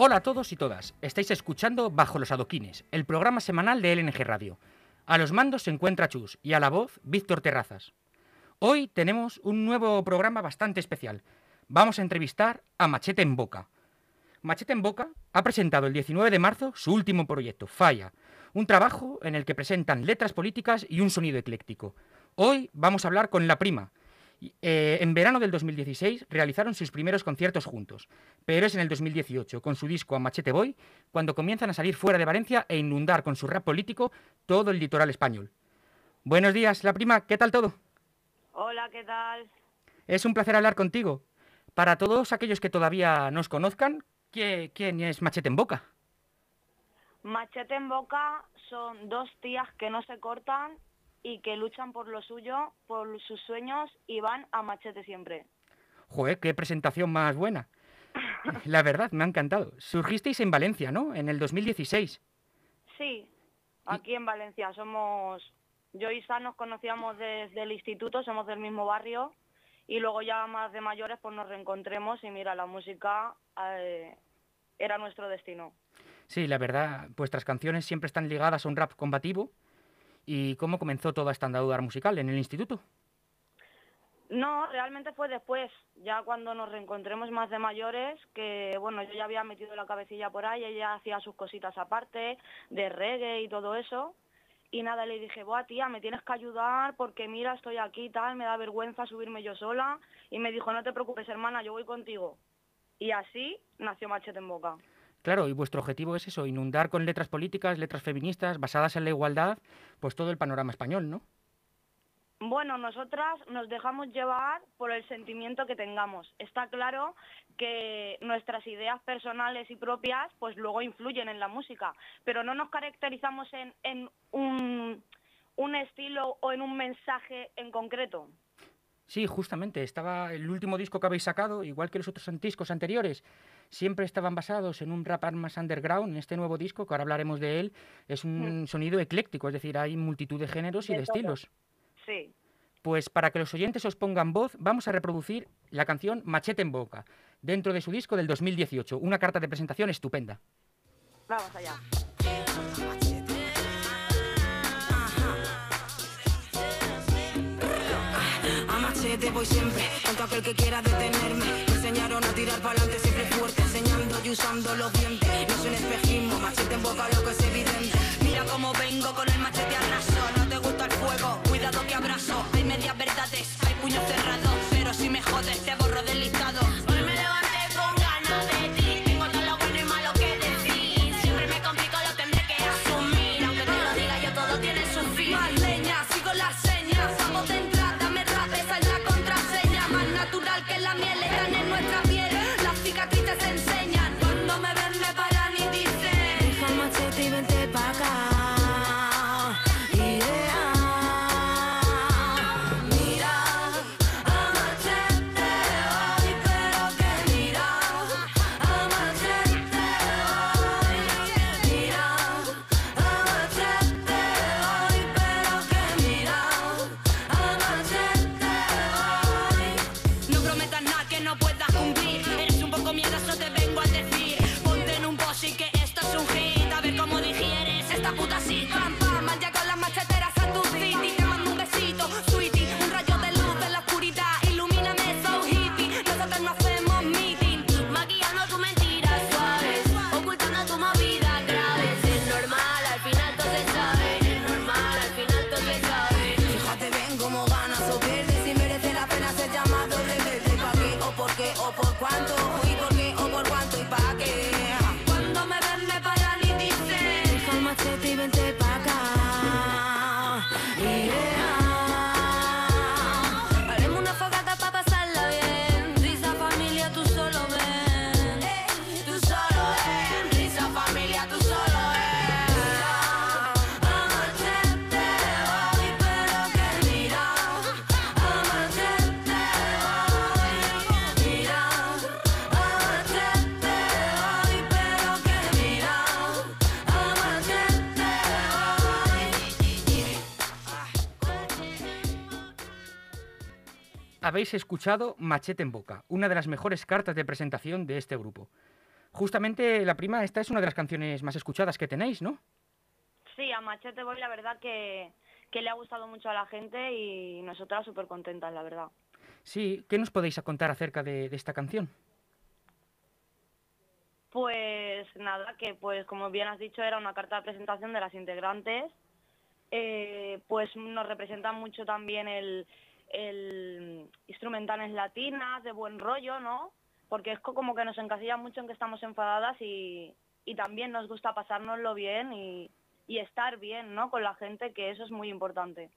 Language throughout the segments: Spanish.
Hola a todos y todas. Estáis escuchando Bajo los Adoquines, el programa semanal de LNG Radio. A los mandos se encuentra Chus y a la voz Víctor Terrazas. Hoy tenemos un nuevo programa bastante especial. Vamos a entrevistar a Machete en Boca. Machete en Boca ha presentado el 19 de marzo su último proyecto, Falla, un trabajo en el que presentan letras políticas y un sonido ecléctico. Hoy vamos a hablar con La Prima, eh, en verano del 2016 realizaron sus primeros conciertos juntos, pero es en el 2018, con su disco A Machete Boy, cuando comienzan a salir fuera de Valencia e inundar con su rap político todo el litoral español. Buenos días, la prima, ¿qué tal todo? Hola, ¿qué tal? Es un placer hablar contigo. Para todos aquellos que todavía nos conozcan, ¿quién es Machete en Boca? Machete en Boca son dos tías que no se cortan y que luchan por lo suyo, por sus sueños y van a machete siempre. Joder, qué presentación más buena. La verdad, me ha encantado. Surgisteis en Valencia, ¿no? En el 2016. Sí, aquí en Valencia. Somos, yo y Sa nos conocíamos desde el instituto, somos del mismo barrio y luego ya más de mayores pues nos reencontremos y mira, la música eh, era nuestro destino. Sí, la verdad, vuestras canciones siempre están ligadas a un rap combativo ¿Y cómo comenzó toda esta andadura musical en el instituto? No, realmente fue después, ya cuando nos reencontremos más de mayores, que bueno, yo ya había metido la cabecilla por ahí, ella hacía sus cositas aparte, de reggae y todo eso, y nada, le dije, buah tía, me tienes que ayudar porque mira, estoy aquí y tal, me da vergüenza subirme yo sola, y me dijo, no te preocupes hermana, yo voy contigo. Y así nació Machete en Boca. Claro, y vuestro objetivo es eso, inundar con letras políticas, letras feministas, basadas en la igualdad, pues todo el panorama español, ¿no? Bueno, nosotras nos dejamos llevar por el sentimiento que tengamos. Está claro que nuestras ideas personales y propias pues luego influyen en la música, pero no nos caracterizamos en, en un, un estilo o en un mensaje en concreto. Sí, justamente, estaba el último disco que habéis sacado, igual que los otros discos anteriores, siempre estaban basados en un rap más underground. En este nuevo disco, que ahora hablaremos de él, es un hmm. sonido ecléctico, es decir, hay multitud de géneros y de estilos. Sí. Pues para que los oyentes os pongan voz, vamos a reproducir la canción Machete en Boca, dentro de su disco del 2018, una carta de presentación estupenda. Vamos allá. Voy siempre, contra aquel que quiera detenerme enseñaron a tirar para adelante siempre fuerte, enseñando y usando los dientes. No es un espejismo, machete en boca lo que es evidente. Mira cómo vengo con el machete arraso. No te gusta el fuego, cuidado que abrazo. Hay medias verdades, hay puños cerrados. Pero si me jodes, te borro del listado. adelante. Habéis escuchado Machete en Boca, una de las mejores cartas de presentación de este grupo. justamente la prima, esta es una de las canciones más escuchadas que tenéis, ¿no? Sí, a Machete Boy la verdad que, que le ha gustado mucho a la gente y nosotras súper contentas, la verdad. Sí, ¿qué nos podéis contar acerca de, de esta canción? Pues nada, que pues como bien has dicho era una carta de presentación de las integrantes. Eh, pues nos representa mucho también el, el instrumentales latinas, de buen rollo, ¿no? Porque es co- como que nos encasilla mucho en que estamos enfadadas y, y también nos gusta pasárnoslo bien y, y estar bien, ¿no? Con la gente, que eso es muy importante.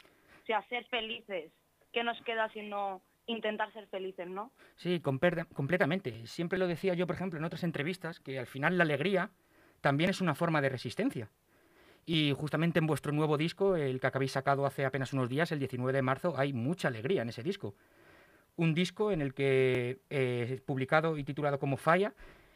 O sea, ser felices. ¿Qué nos queda sino intentar ser felices, no? Sí, completamente. Siempre lo decía yo, por ejemplo, en otras entrevistas, que al final la alegría también es una forma de resistencia. Y justamente en vuestro nuevo disco, el que habéis sacado hace apenas unos días, el 19 de marzo, hay mucha alegría en ese disco. Un disco en el que eh, publicado y titulado como Falla,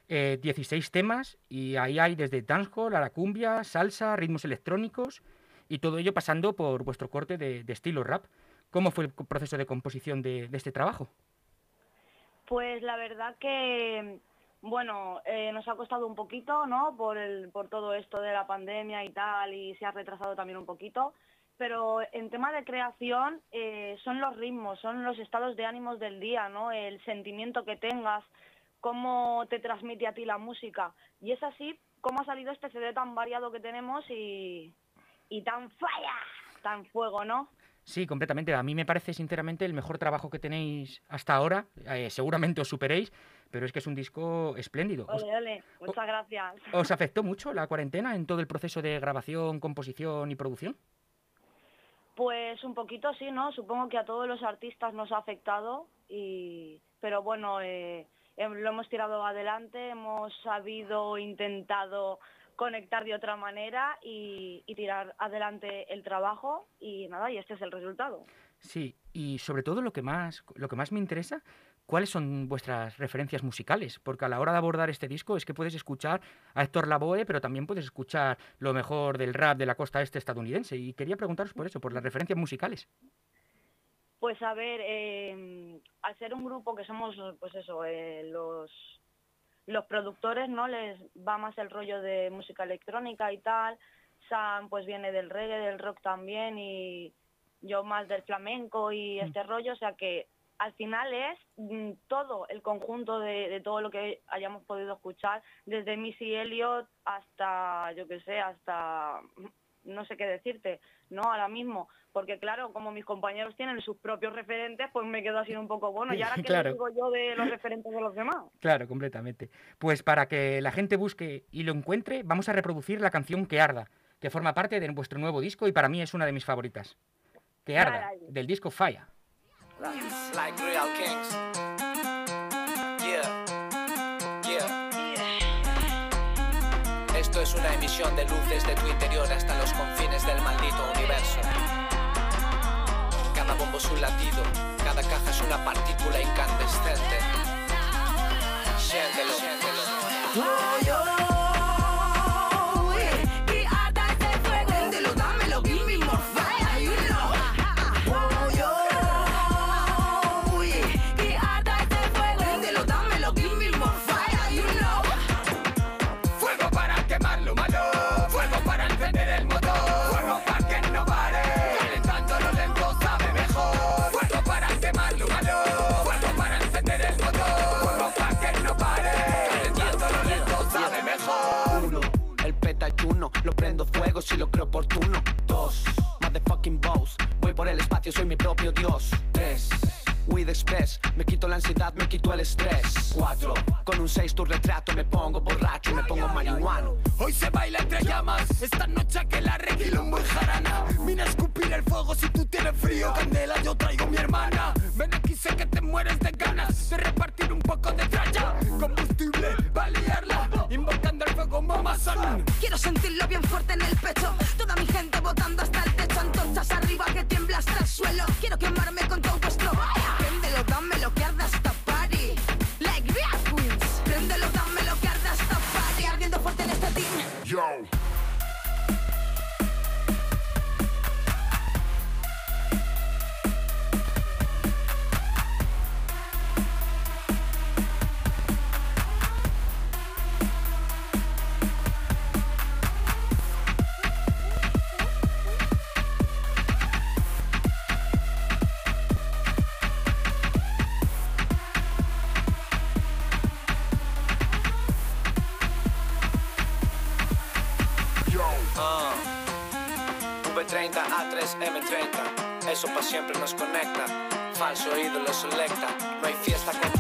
eh, 16 temas, y ahí hay desde dancehall a la cumbia, salsa, ritmos electrónicos, y todo ello pasando por vuestro corte de, estilo rap. ¿Cómo fue el proceso de composición de- de este trabajo? Pues la verdad que, bueno, eh, nos ha costado un poquito, ¿no? Por, el, por todo esto de la pandemia y tal, y se ha retrasado también un poquito. Pero en tema de creación eh, son los ritmos, son los estados de ánimos del día, ¿no? El sentimiento que tengas, cómo te transmite a ti la música. Y es así cómo ha salido este CD tan variado que tenemos y, y tan falla, tan fuego, ¿no? Sí, completamente. A mí me parece sinceramente el mejor trabajo que tenéis hasta ahora. Eh, seguramente os superéis, pero es que es un disco espléndido. ¿Os, Ole, ole, muchas gracias. os afectó mucho la cuarentena en todo el proceso de grabación, composición y producción? Pues un poquito sí, ¿no? Supongo que a todos los artistas nos ha afectado, y... pero bueno, eh, em- lo hemos tirado adelante, hemos sabido, intentado conectar de otra manera y, y tirar adelante el trabajo y nada, y este es el resultado. Sí, y sobre todo lo que más, lo que más me interesa, ¿cuáles son vuestras referencias musicales? Porque a la hora de abordar este disco es que puedes escuchar a Héctor Lavoe, pero también puedes escuchar lo mejor del rap de la costa este estadounidense. Y quería preguntaros por eso, por las referencias musicales. Pues a ver, eh, al ser un grupo que somos, pues eso, eh, los, los productores, ¿no? Les va más el rollo de música electrónica y tal. Sam pues viene del reggae, del rock también y yo más del flamenco y este rollo, o sea que al final es mm, todo el conjunto de, de todo lo que hayamos podido escuchar, desde Missy Elliott hasta, yo qué sé, hasta no sé qué decirte, ¿no? Ahora mismo, porque claro, como mis compañeros tienen sus propios referentes, pues me quedo así un poco, bueno, ¿y ahora qué Claro. digo yo de los referentes de los demás? Claro, completamente. Pues para que la gente busque y lo encuentre, vamos a reproducir la canción Que Arda, que forma parte de vuestro nuevo disco y para mí es una de mis favoritas. Que Arda, del disco Falla. Like real kings. Yeah, yeah. Esto es una emisión de luz desde tu interior hasta los confines del maldito universo. Cada bombo es un latido, cada caja es una partícula incandescente. Siéntelo, siéntelo. Lo prendo fuego si lo creo oportuno. Dos, motherfucking boss, voy por el espacio, soy mi propio dios. Tres. Weed Express, me quito la ansiedad, me quito el estrés. Cuatro, con un seis tu retrato me pongo borracho, me pongo marihuano. Hoy se baila entre llamas, esta noche que la reguilombo en jarana. Vine a escupir el fuego si tú tienes frío, candela yo traigo mi hermana. Ven aquí sé que te mueres de ganas de repartir un poco de tralla. Combustible, va a Quiero sentirlo bien fuerte en el pecho. Toda mi gente botando hasta el techo. Antorchas arriba que tiembla hasta el suelo. Quiero quemarme con todo siempre nos conecta. Falso ídolo selecta, no hay fiesta con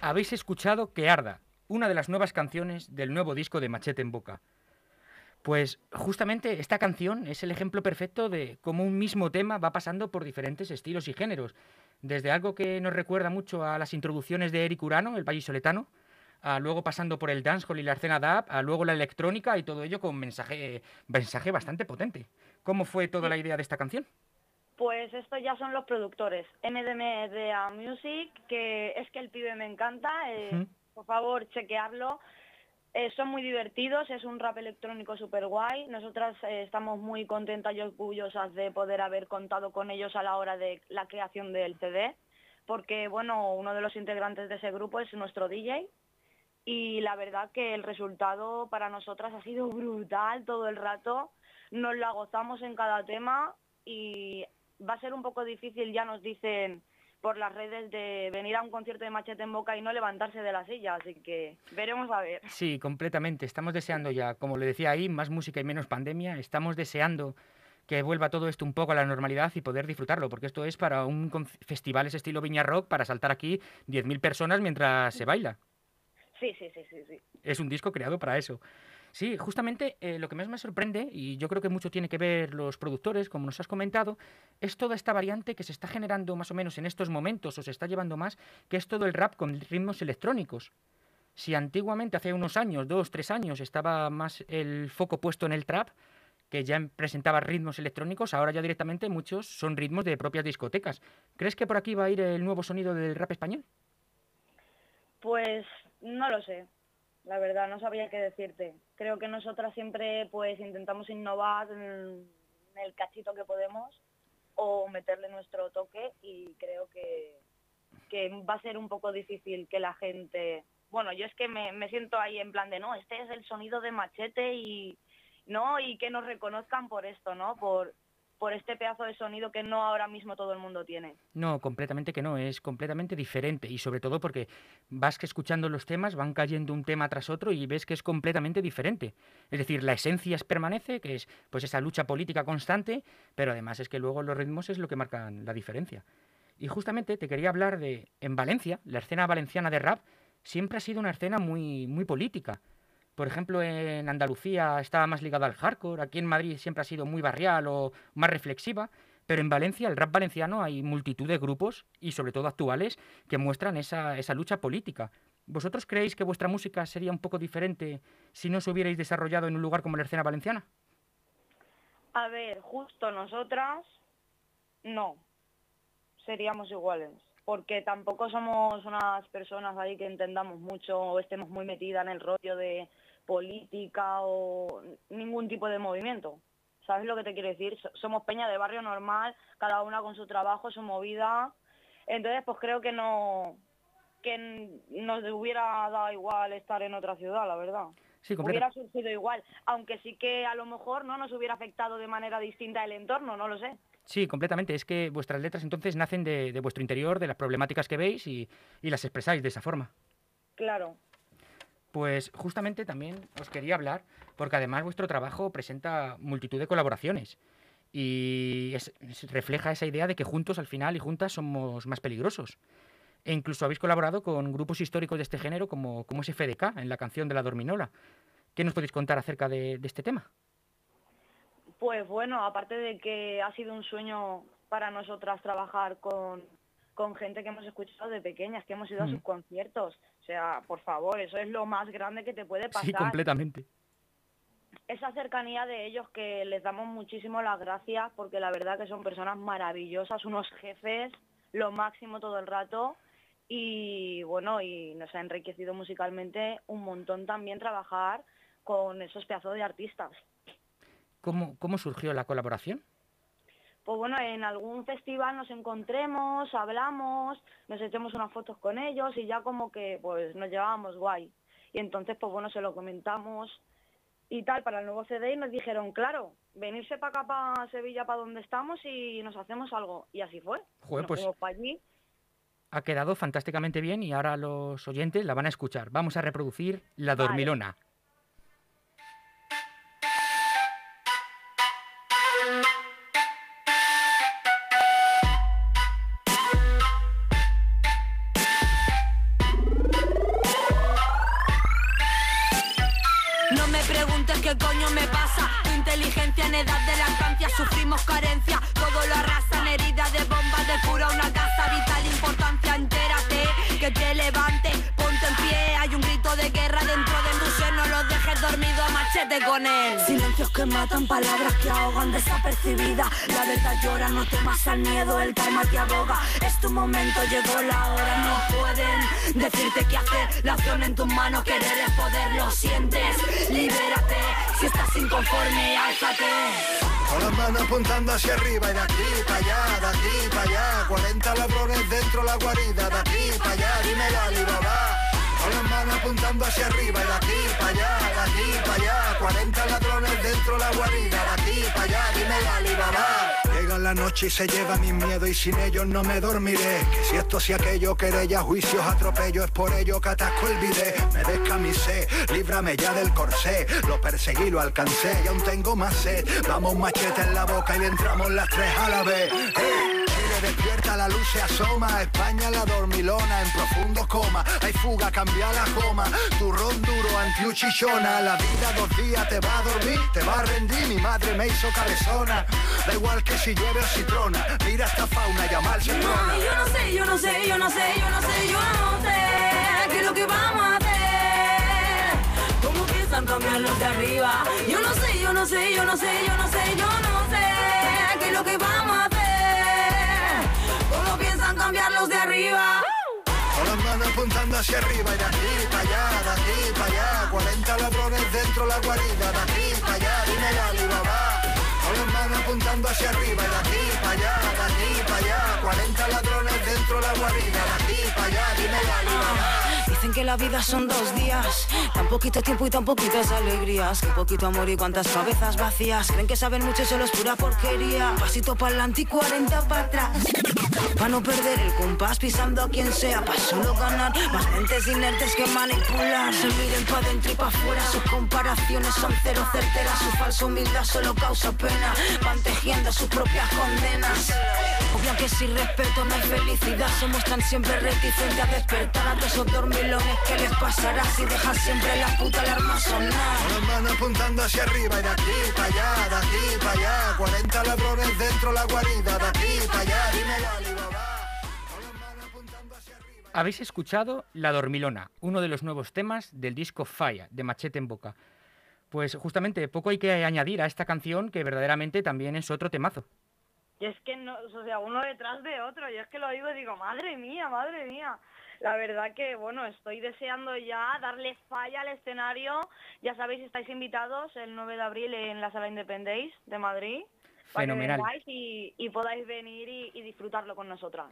Habéis escuchado Que Arda, una de las nuevas canciones del nuevo disco de Machete en Boca. Pues justamente esta canción es el ejemplo perfecto de cómo un mismo tema va pasando por diferentes estilos y géneros. Desde algo que nos recuerda mucho a las introducciones de Eric Urano, el vallisoletano, a luego pasando por el dancehall y la escena a luego la electrónica y todo ello con mensaje, mensaje bastante potente. ¿Cómo fue toda la idea de esta canción? Pues estos ya son los productores, MDMDA Music, que es que el pibe me encanta, eh, por favor chequearlo. Eh, son muy divertidos, es un rap electrónico súper guay. Nosotras eh, estamos muy contentas y orgullosas de poder haber contado con ellos a la hora de la creación del CD, porque bueno, uno de los integrantes de ese grupo es nuestro DJ y la verdad que el resultado para nosotras ha sido brutal todo el rato. Nos la gozamos en cada tema y va a ser un poco difícil, ya nos dicen por las redes, de venir a un concierto de Machete en Boca y no levantarse de la silla, así que veremos a ver. Sí, completamente. Estamos deseando ya, como le decía ahí, más música y menos pandemia. Estamos deseando que vuelva todo esto un poco a la normalidad y poder disfrutarlo, porque esto es para un festival ese estilo Viña Rock para saltar aquí 10.000 personas mientras se baila. Sí, sí, sí, sí, sí. Es un disco creado para eso. Sí, justamente eh, lo que más me sorprende, y yo creo que mucho tiene que ver los productores, como nos has comentado, es toda esta variante que se está generando más o menos en estos momentos, o se está llevando más, que es todo el rap con ritmos electrónicos. Si antiguamente, hace unos años, dos, tres años, estaba más el foco puesto en el trap, que ya presentaba ritmos electrónicos, ahora ya directamente muchos son ritmos de propias discotecas. ¿Crees que por aquí va a ir el nuevo sonido del rap español? Pues no lo sé, la verdad, no sabría qué decirte. Creo que nosotras siempre pues intentamos innovar en el cachito que podemos o meterle nuestro toque y creo que, que va a ser un poco difícil que la gente... Bueno, yo es que me, me siento ahí en plan de, no, este es el sonido de machete y no y que nos reconozcan por esto, ¿no? Por, por este pedazo de sonido que no ahora mismo todo el mundo tiene. No, completamente que no, es completamente diferente y sobre todo porque vas que escuchando los temas, van cayendo un tema tras otro y ves que es completamente diferente. Es decir, la esencia es permanece, que es pues esa lucha política constante, pero además es que luego los ritmos es lo que marcan la diferencia. Y justamente te quería hablar de en Valencia, la escena valenciana de rap siempre ha sido una escena muy muy política. Por ejemplo, en Andalucía estaba más ligada al hardcore, aquí en Madrid siempre ha sido muy barrial o más reflexiva, pero en Valencia, el rap valenciano, hay multitud de grupos, y sobre todo actuales, que muestran esa, esa lucha política. ¿Vosotros creéis que vuestra música sería un poco diferente si no os hubierais desarrollado en un lugar como la escena valenciana? A ver, justo nosotras, no, seríamos iguales, porque tampoco somos unas personas ahí que entendamos mucho o estemos muy metidas en el rollo de política o ningún tipo de movimiento. ¿Sabes lo que te quiero decir? So- Somos peña de barrio normal, cada una con su trabajo, su movida. Entonces, pues creo que no que nos hubiera dado igual estar en otra ciudad, la verdad Sí, hubiera surgido igual, aunque sí que a lo mejor no nos hubiera afectado de manera distinta el entorno, no lo sé. sí, completamente. Es que vuestras letras entonces nacen de, de vuestro interior, de las problemáticas que veis y, y las expresáis de esa forma. Claro. Pues justamente también os quería hablar, porque además vuestro trabajo presenta multitud de colaboraciones y es- refleja esa idea de que juntos al final y juntas somos más peligrosos. E incluso habéis colaborado con grupos históricos de este género como, como es FDK en la canción de la Dorminola. ¿Qué nos podéis contar acerca de, de este tema? Pues bueno, aparte de que ha sido un sueño para nosotras trabajar con, con gente que hemos escuchado de pequeñas, que hemos ido a sus conciertos. Sea, por favor, eso es lo más grande que te puede pasar. Sí, completamente. esa cercanía de ellos que les damos muchísimo las gracias porque la verdad que son personas maravillosas, unos jefes, lo máximo todo el rato y bueno, y nos ha enriquecido musicalmente un montón también trabajar con esos pedazos de artistas. ¿Cómo, cómo surgió la colaboración? Pues bueno, en algún festival nos encontremos, hablamos, nos echemos unas fotos con ellos y ya como que pues nos llevábamos guay. Y entonces pues bueno, se lo comentamos y tal para el nuevo CD y nos dijeron, claro, venirse para acá, para Sevilla, para donde estamos y nos hacemos algo. Y así fue. Joder, Nos pues- allí. Ha quedado fantásticamente bien y ahora los oyentes la van a escuchar. Vamos a reproducir La. Dormilona. Sufrimos carencia. Todo lo arrasan heridas de bombas de cura una casa vital importancia. Entérate que te levante, ponte en pie. Hay un grito de guerra dentro de ser. No lo dejes dormido a machete con él. Silencios que matan, palabras que ahogan desapercibidas. La verdad llora, no temas al miedo. El karma te aboga. Es tu momento, llegó la hora. No pueden decirte qué hacer. La acción en tus manos, querer es poder. Lo sientes, libérate. Si estás inconforme, álzate. Con las manos apuntando hacia arriba y de aquí para allá, de aquí para allá. 40 ladrones dentro la guarida, de aquí para allá, dime la Alibaba. Con las manos apuntando hacia arriba de aquí para allá, de aquí para allá. 40 ladrones dentro la guarida, de aquí para allá, dime la Alibaba. Llega la noche y se lleva mi miedo y sin ellos no me dormiré. Que si esto si aquello, querella, juicios, atropello, es por ello que atasco el bidé. Me descamisé, líbrame ya del corsé. Lo perseguí, lo alcancé y aún tengo más sed. Vamos machete en la boca y entramos las tres a la vez. ¡Eh! Despierta, la luz se asoma. España la dormilona en profundo coma. Hay fuga, cambia la coma. Turrón duro, antiuchichona. La vida dos días te va a dormir, te va a rendir. Mi madre me hizo cabezona. Da igual que si llueve o si trona. Mira esta fauna, llamarse trona. No, yo no sé, yo no sé, yo no sé, yo no sé, yo no sé qué es lo que vamos a hacer. ¿Cómo piensan cambiar los de arriba? Yo no sé, yo no sé, yo no sé, yo no sé, yo no sé qué es lo que vamos a hacer. ¿Cómo piensan cambiar los de arriba? Con las manos apuntando hacia arriba y de aquí para allá, de aquí para allá. 40 ladrones dentro la guarida, de aquí para allá, dime la Alibaba. Con las manos apuntando hacia arriba y de aquí para allá, de aquí para allá. 40 ladrones dentro la guarida, de aquí para allá, dime la Alibaba. Dicen que la vida son dos días, tan poquito tiempo y tan poquitas alegrías, que poquito amor y cuántas cabezas vacías. Creen que saben mucho y solo es pura porquería. Pasito para adelante y 40 para atrás. Para no perder el compás pisando a quien sea, para solo ganar. Más mentes inertes que manipular. Se miren pa' dentro y pa' afuera, sus comparaciones son cero certeras. Su falsa humildad solo causa pena. Van tejiendo sus propias condenas. Obvio que sin respeto no hay felicidad. Se muestran siempre reticentes a despertar a todos esos dormilones. ¿Qué les pasará si dejan siempre la puta alarma sonar? Con las manos apuntando hacia arriba y de aquí para allá, de aquí para allá. 40 ladrones dentro la guarida, de aquí para allá, dime Habéis escuchado La Dormilona, uno de los nuevos temas del disco Falla, de Machete en Boca. Pues justamente poco hay que añadir a esta canción que verdaderamente también es otro temazo. Y es que, no, o sea, uno detrás de otro. Y es que lo digo y digo, madre mía, madre mía. La verdad que, bueno, estoy deseando ya darle falla al escenario. Ya sabéis, estáis invitados el 9 de abril en la Sala Independéis de Madrid. Para que Fenomenal. vengáis y, y podáis venir y, y disfrutarlo con nosotras.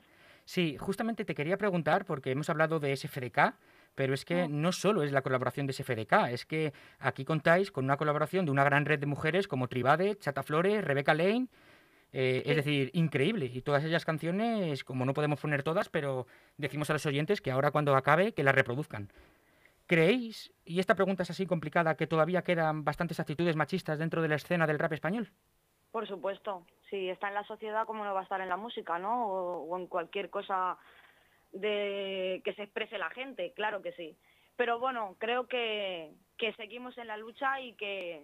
Sí, justamente te quería preguntar, porque hemos hablado de SFDK, pero es que no solo es la colaboración de SFDK, es que aquí contáis con una colaboración de una gran red de mujeres como Tribade, Chata Flores, Rebecca Lane, eh, es decir, increíble. Y todas ellas canciones, como no podemos poner todas, pero decimos a los oyentes que ahora cuando acabe, que las reproduzcan. ¿Creéis, y esta pregunta es así complicada, que todavía quedan bastantes actitudes machistas dentro de la escena del rap español? Por supuesto, si está en la sociedad, ¿cómo no va a estar en la música, no? O, en cualquier cosa de que se exprese la gente, claro que sí. Pero bueno, creo que, seguimos en la lucha y que,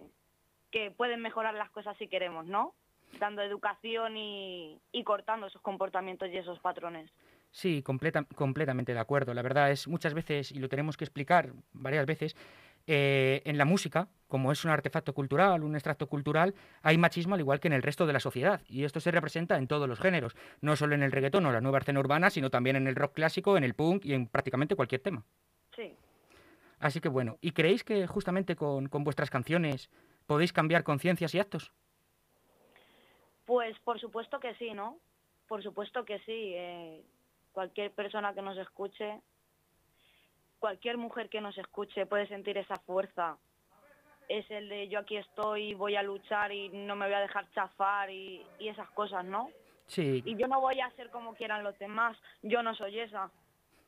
que pueden mejorar las cosas si queremos, ¿no? Dando educación y, y cortando esos comportamientos y esos patrones. Sí, completa- completamente de acuerdo. La verdad es muchas veces, y lo tenemos que explicar varias veces, eh, en la música, como es un artefacto cultural, un extracto cultural, hay machismo al igual que en el resto de la sociedad. Y esto se representa en todos los géneros, no solo en el reggaetón o la nueva escena urbana, sino también en el rock clásico, en el punk y en prácticamente cualquier tema. Sí. Así que bueno, ¿y creéis que justamente con, con vuestras canciones podéis cambiar conciencias y actos? Pues por supuesto que sí, ¿no? Por supuesto que sí. eh, cualquier persona que nos escuche, cualquier mujer que nos escuche puede sentir esa fuerza. Es el de yo aquí estoy, voy a luchar y no me voy a dejar chafar y, y esas cosas, ¿no? Sí, Y yo no voy a ser como quieran los demás, yo no soy esa.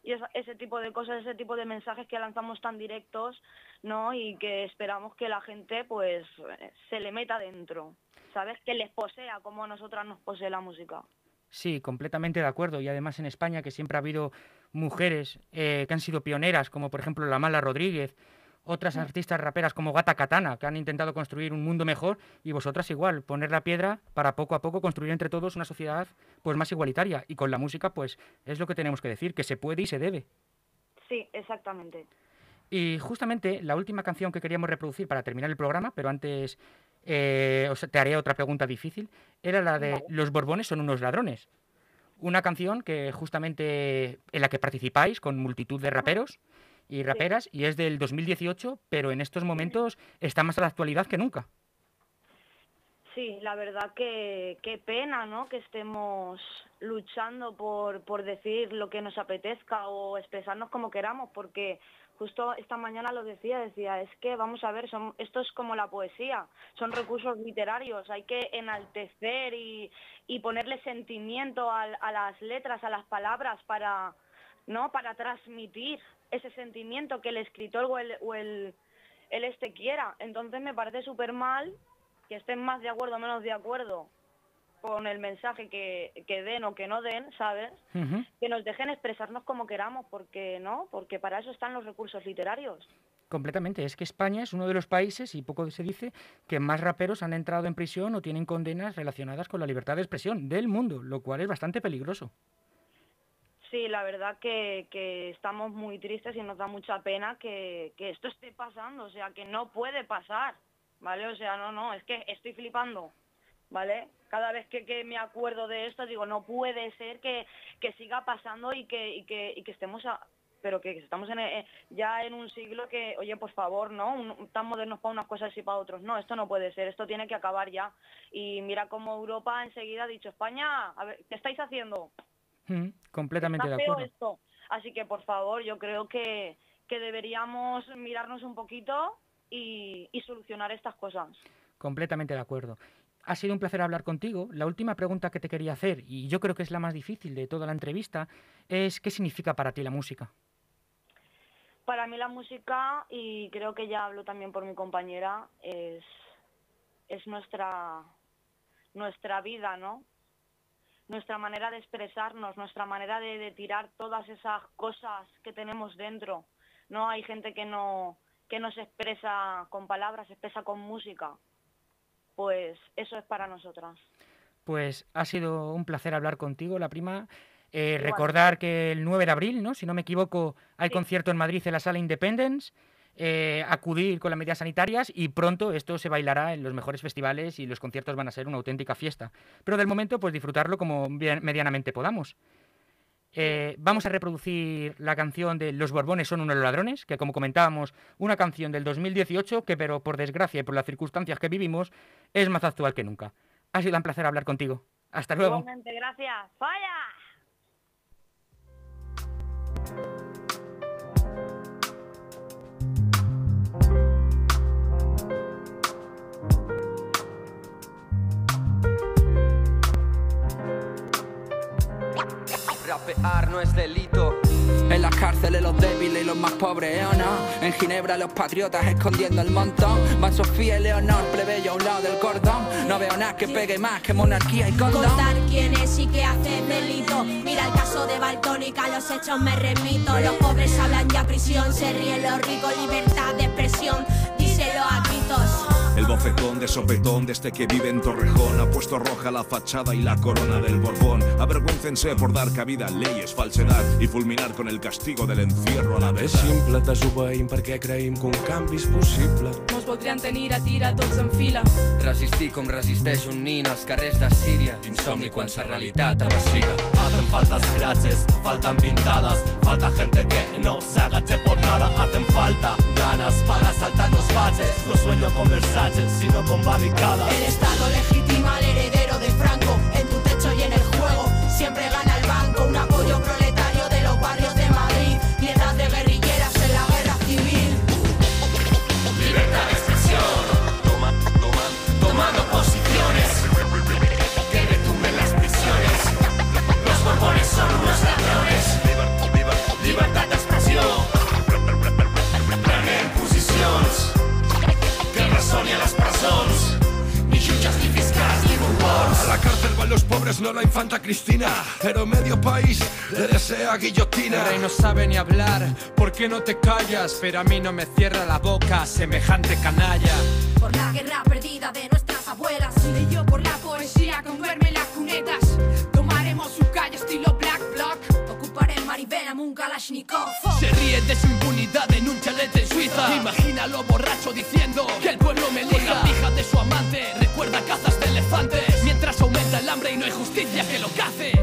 Y esa- ese tipo de cosas, ese tipo de mensajes que lanzamos tan directos, ¿no? Y que esperamos que la gente, pues, se le meta dentro, ¿sabes? Que les posea como a nosotras nos posee la música. Sí, completamente de acuerdo. Y además en España, que siempre ha habido mujeres eh, que han sido pioneras, como por ejemplo la Mala Rodríguez, otras artistas raperas como Gata Katana, que han intentado construir un mundo mejor, y vosotras igual, poner la piedra para poco a poco construir entre todos una sociedad pues más igualitaria. Y con la música, pues es lo que tenemos que decir, que se puede y se debe. Sí, exactamente. Y justamente la última canción que queríamos reproducir para terminar el programa, pero antes eh, os- te haré otra pregunta difícil, era la de. Los Borbones son unos ladrones. Una canción que justamente en la que participáis con multitud de raperos y raperas y es del 2018, pero en estos momentos está más a la actualidad que nunca. Sí, la verdad que qué pena, ¿no? Que estemos luchando por, por decir lo que nos apetezca o expresarnos como queramos, porque justo esta mañana lo decía, decía, es que vamos a ver, son, esto es como la poesía, son recursos literarios, hay que enaltecer y, y ponerle sentimiento a, las letras, a las palabras para, ¿no? Para transmitir ese sentimiento que el escritor o el, o el, el este quiera. Entonces me parece súper mal que estén más de acuerdo o menos de acuerdo con el mensaje que, que den o que no den, ¿sabes? Que nos dejen expresarnos como queramos, porque no, porque para eso están los recursos literarios. Completamente. Es que España es uno de los países, y poco se dice, que más raperos han entrado en prisión o tienen condenas relacionadas con la libertad de expresión del mundo, lo cual es bastante peligroso. Sí, la verdad que, que estamos muy tristes y nos da mucha pena que, que esto esté pasando, o sea, que no puede pasar, ¿vale? O sea, no, no, es que estoy flipando, ¿vale? Cada vez que, que me acuerdo de esto digo, no puede ser que, que siga pasando y que, y que, y que estemos a- pero que estamos en, eh, ya en un siglo que, oye, por favor, ¿no? Un- tan modernos para unas cosas y para otros. No, esto no puede ser, esto tiene que acabar ya. Y mira cómo Europa enseguida ha dicho, España, a ver, ¿qué estáis haciendo? Mm, Completamente Está de acuerdo. esto. Así que, por favor, yo creo que, que deberíamos mirarnos un poquito y, y solucionar estas cosas. Completamente de acuerdo. Ha sido un placer hablar contigo. La última pregunta que te quería hacer, y yo creo que es la más difícil de toda la entrevista, es ¿qué significa para ti la música? Para mí la música, y creo que ya hablo también por mi compañera, es, es nuestra, nuestra vida, ¿no? Nuestra manera de expresarnos, nuestra manera de, de tirar todas esas cosas que tenemos dentro. No hay gente que no, que no se expresa con palabras, se expresa con música. Pues eso es para nosotras. Pues ha sido un placer hablar contigo, la prima. Eh, recordar que el 9 de abril, ¿no? si no me equivoco, hay Sí. concierto en Madrid en la sala Independence. eh, acudir con las medidas sanitarias y pronto esto se bailará en los mejores festivales y los conciertos van a ser una auténtica fiesta. Pero del momento, pues disfrutarlo como bien- medianamente podamos. Eh, vamos a reproducir la canción de Los Borbones son unos ladrones, que como comentábamos, una canción del 2018 que, pero por desgracia y por las circunstancias que vivimos, es más actual que nunca. Ha sido un placer hablar contigo. Hasta luego. Gracias. ¡Falla! Rapear no es delito. En las cárceles los débiles y los más pobres, ¿eh o no? En Ginebra los patriotas escondiendo el montón. Van Sofía y Leonor, plebeyo a un lado del cordón. No veo nada que pegue más que monarquía y condón. Contar quién es y qué hace delito. Mira el caso de Baltónica, los hechos me remito. Los pobres hablan ya prisión, se ríen los ricos, libertad de expresión. Díselo a gritos. El bofetón de sopetón de este que vive en Torrejón ha puesto roja la fachada y la corona del Borbón. Avergüéncense por dar cabida a leyes, falsedad y fulminar con el castigo del encierro a la vez. És simple, desobeïm perquè creïm que un canvi és possible. No es voldrien tenir a tira tots en fila. Resistir com resisteix un nin als carrers de Síria. Insomni quan sa realitat avasciga. Hacen falta scratches, faltan pintadas, falta gente que no se agache nada, hacen falta ganas para saltar los baches, no sueño con Versace, sino con barricadas. El Estado legitima al heredero Pero a mí no me cierra la boca, semejante canalla. Por la guerra perdida de nuestras abuelas. Y leyó por la poesía con duerme en las cunetas. Tomaremos su calle estilo Black Block. Ocuparé Maribel un Kalashnikov. Se ríe de su impunidad en un chalet en Suiza. Imagínalo borracho diciendo que el pueblo me elija. la pija de su amante, recuerda cazas de elefantes. Mientras aumenta el hambre y no hay justicia que lo cace.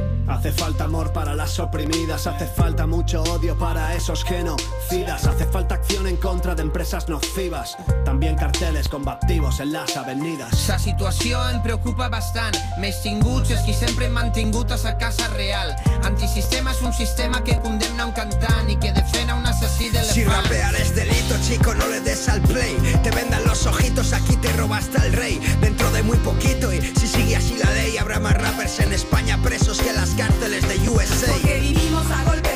Hace falta amor para las oprimidas, hace falta mucho odio para esos genocidas, hace falta acción en contra de empresas nocivas, también carteles combativos en las avenidas. Sa situació em preocupa bastant. Més tinguts és qui sempre hem mantingut a sa casa real. Antisistema és un sistema que condemna un cantant i que defèn a un assassí Si d'elefants. rapear es delito, chico, no le des al play. Te vendan los ojitos, aquí te robaste al rey. Dentro de muy poquito, y si sigue así la ley, habrá más rappers en España presos que las de USA. Porque vivimos a golpe,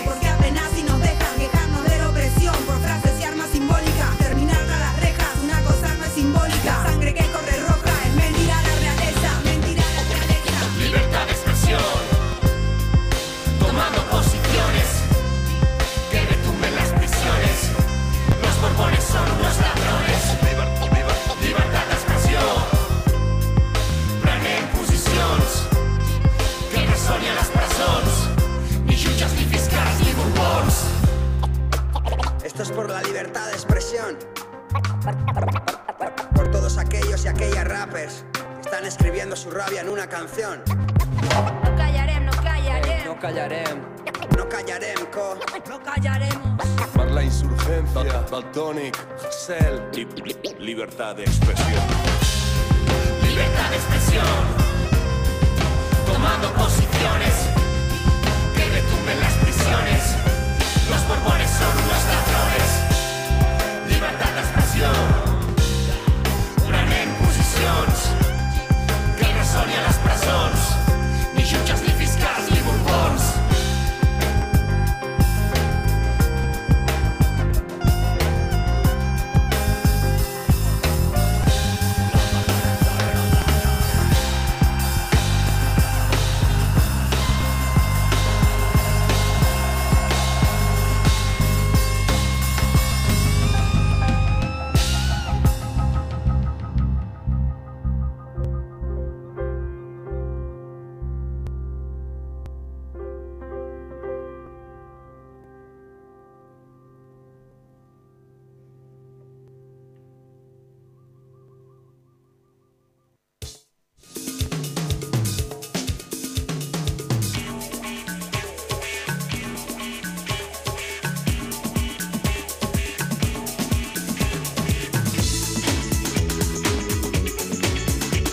Tonic, Cell y libertad de expresión. Libertad de expresión, tomando posiciones que retumben las prisiones. Los borbones son una